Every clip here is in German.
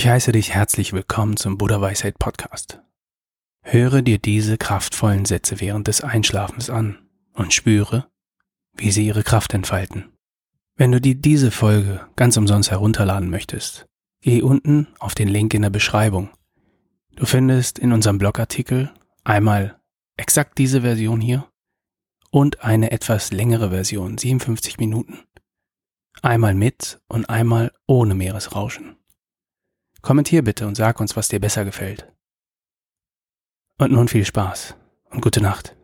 Ich heiße dich herzlich willkommen zum Buddha Weisheit Podcast. Höre dir diese kraftvollen Sätze während des Einschlafens an und spüre, wie sie ihre Kraft entfalten. Wenn du dir diese Folge ganz umsonst herunterladen möchtest, geh unten auf den Link in der Beschreibung. Du findest in unserem Blogartikel einmal exakt diese Version hier und eine etwas längere Version, 57 Minuten. Einmal mit und einmal ohne Meeresrauschen. Kommentier bitte und sag uns, was dir besser gefällt. Und nun viel Spaß und gute Nacht.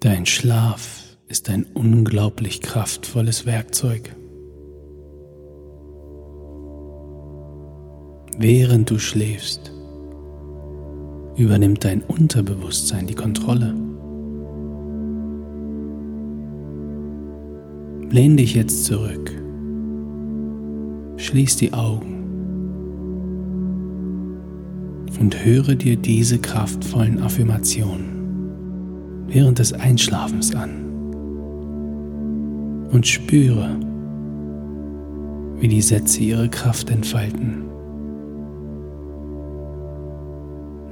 Dein Schlaf ist ein unglaublich kraftvolles Werkzeug. Während du schläfst, übernimmt dein Unterbewusstsein die Kontrolle. Lehn dich jetzt zurück. Schließ die Augen und höre dir diese kraftvollen Affirmationen während des Einschlafens an und spüre, wie die Sätze ihre Kraft entfalten.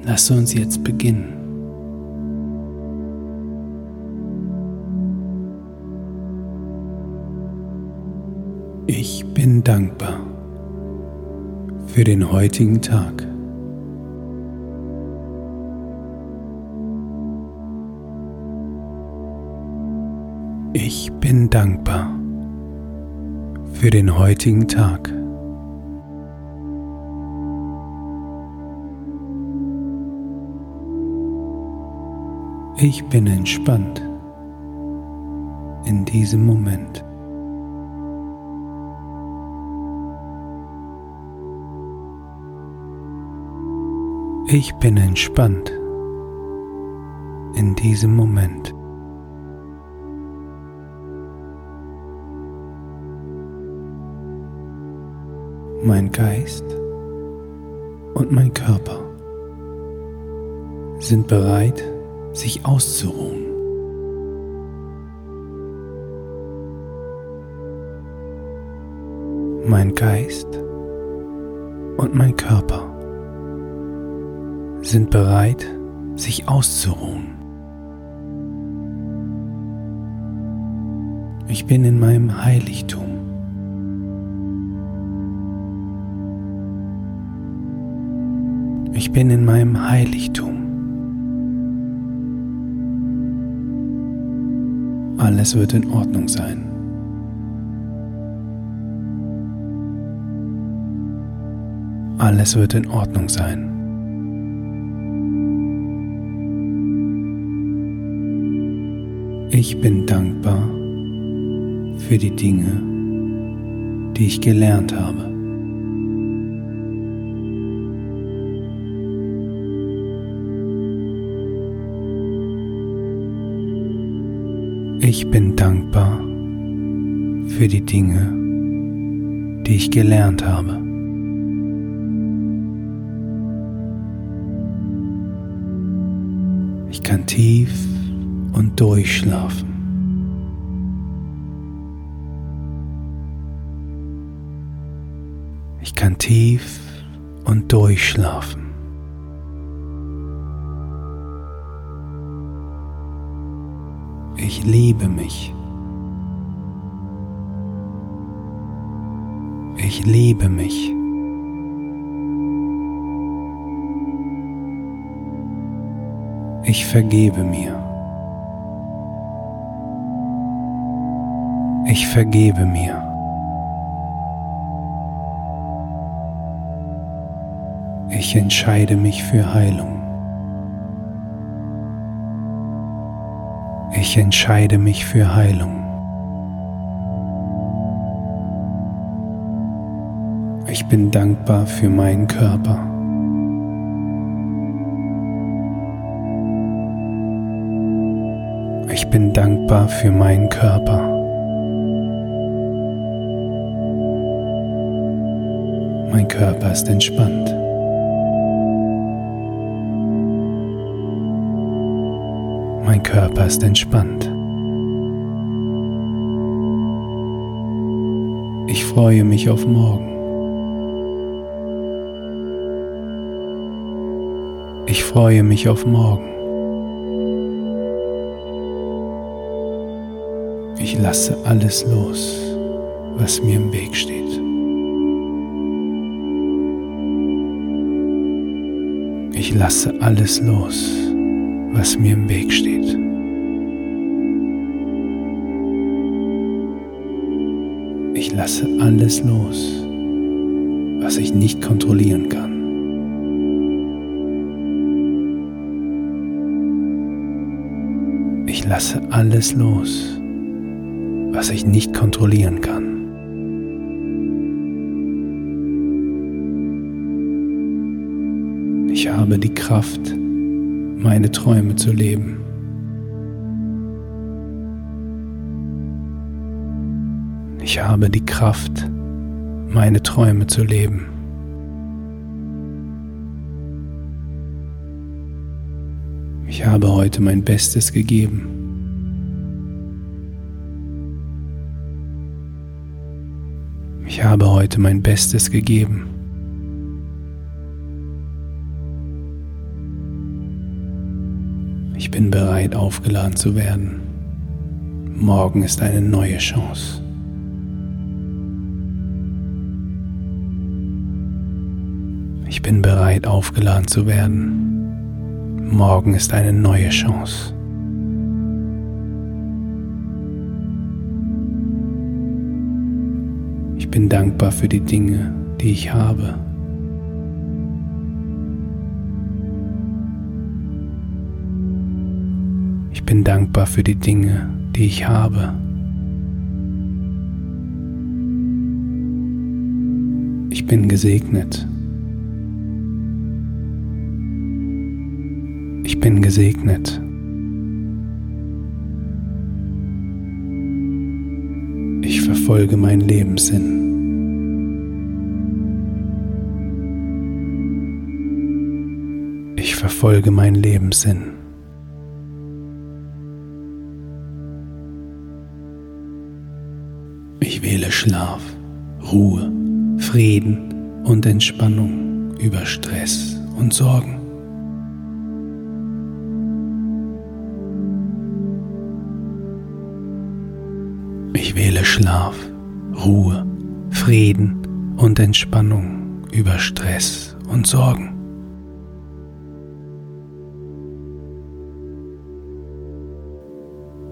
Lass uns jetzt beginnen. Ich bin dankbar für den heutigen Tag. Ich bin dankbar für den heutigen Tag. Ich bin entspannt in diesem Moment. Ich bin entspannt in diesem Moment. Mein Geist und mein Körper sind bereit, sich auszuruhen. Mein Geist und mein Körper sind bereit, sich auszuruhen. Ich bin in meinem Heiligtum. Ich bin in meinem Heiligtum. Alles wird in Ordnung sein. Alles wird in Ordnung sein. Ich bin dankbar für die Dinge, die ich gelernt habe. Ich bin dankbar für die Dinge, die ich gelernt habe. Ich kann tief und durchschlafen. Ich kann tief und durchschlafen. Ich liebe mich. Ich liebe mich. Ich vergebe mir. Ich vergebe mir. Ich entscheide mich für Heilung. Ich entscheide mich für Heilung. Ich bin dankbar für meinen Körper. Ich bin dankbar für meinen Körper. Mein Körper ist entspannt. Körper ist entspannt. Ich freue mich auf morgen. Ich freue mich auf morgen. Ich lasse alles los, was mir im Weg steht. Ich lasse alles los was mir im Weg steht. Ich lasse alles los, was ich nicht kontrollieren kann. Ich lasse alles los, was ich nicht kontrollieren kann. Ich habe die Kraft, meine Träume zu leben. Ich habe die Kraft, meine Träume zu leben. Ich habe heute mein Bestes gegeben. Ich habe heute mein Bestes gegeben. Bin bereit, aufgeladen zu werden. Morgen ist eine neue Chance. Ich bin bereit, aufgeladen zu werden. Morgen ist eine neue Chance. Ich bin dankbar für die Dinge, die ich habe. Bin dankbar für die Dinge, die ich habe. Ich bin gesegnet. Ich bin gesegnet. Ich verfolge meinen Lebenssinn. Ich verfolge meinen Lebenssinn. Ich wähle Schlaf, Ruhe, Frieden und Entspannung über Stress und Sorgen. Ich wähle Schlaf, Ruhe, Frieden und Entspannung über Stress und Sorgen.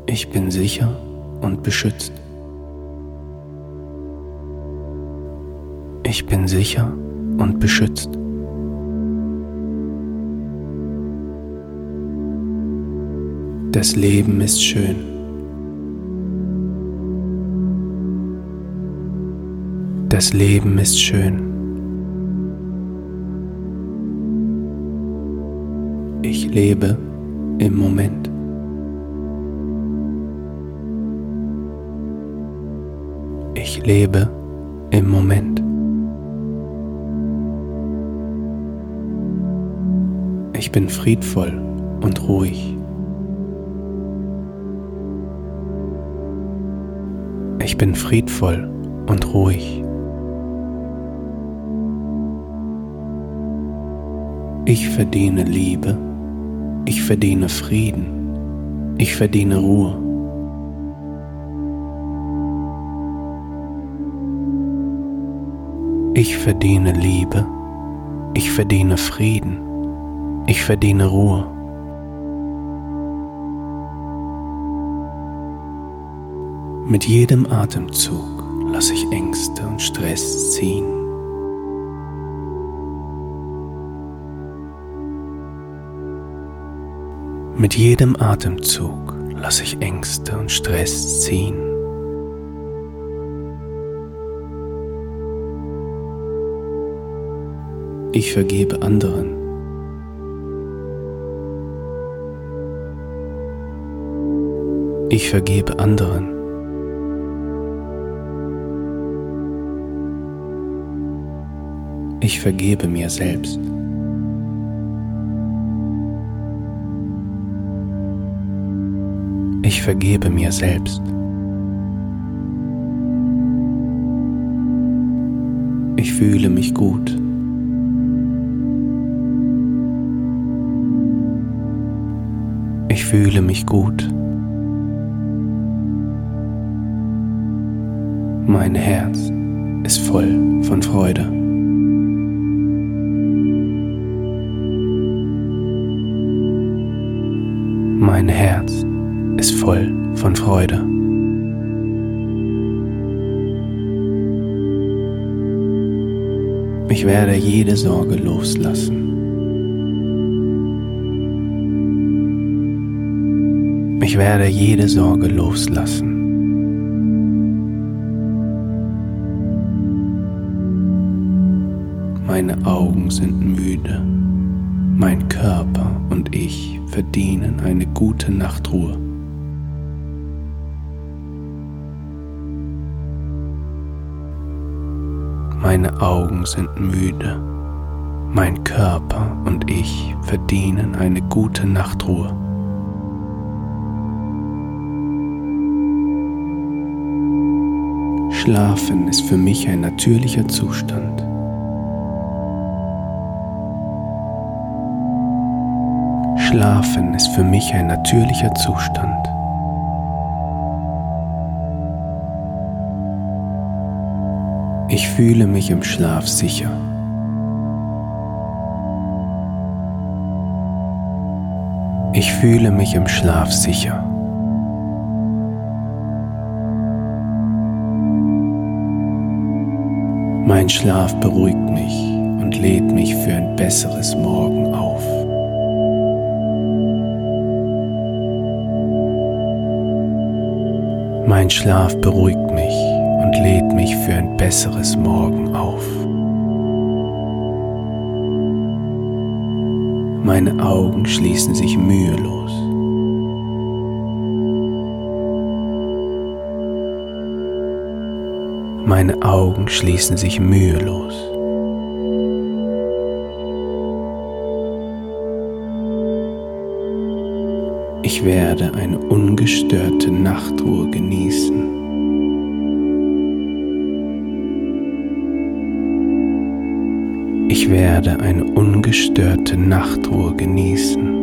Ich bin sicher und beschützt. Ich bin sicher und beschützt. Das Leben ist schön. Das Leben ist schön. Ich lebe im Moment. Ich lebe im Moment. Ich bin friedvoll und ruhig. Ich bin friedvoll und ruhig. Ich verdiene Liebe, ich verdiene Frieden, ich verdiene Ruhe. Ich verdiene Liebe, ich verdiene Frieden, ich verdiene Ruhe. Mit jedem Atemzug lasse ich Ängste und Stress ziehen. Mit jedem Atemzug lasse ich Ängste und Stress ziehen. Ich vergebe anderen. Ich vergebe anderen. Ich vergebe mir selbst. Ich vergebe mir selbst. Ich fühle mich gut. Ich fühle mich gut. Mein Herz ist voll von Freude. Mein Herz ist voll von Freude. Ich werde jede Sorge loslassen. Ich werde jede Sorge loslassen. Meine Augen sind müde. Mein Körper und ich verdienen eine gute Nachtruhe. Meine Augen sind müde. Mein Körper und ich verdienen eine gute Nachtruhe. Schlafen ist für mich ein natürlicher Zustand. Schlafen ist für mich ein natürlicher Zustand. Ich fühle mich im Schlaf sicher. Ich fühle mich im Schlaf sicher. Mein Schlaf beruhigt mich und lädt mich für ein besseres Morgen Mein Schlaf beruhigt mich und lädt mich für ein besseres Morgen auf. Meine Augen schließen sich mühelos. Meine Augen schließen sich mühelos. Ich werde eine ungestörte Nachtruhe genießen. Ich werde eine ungestörte Nachtruhe genießen.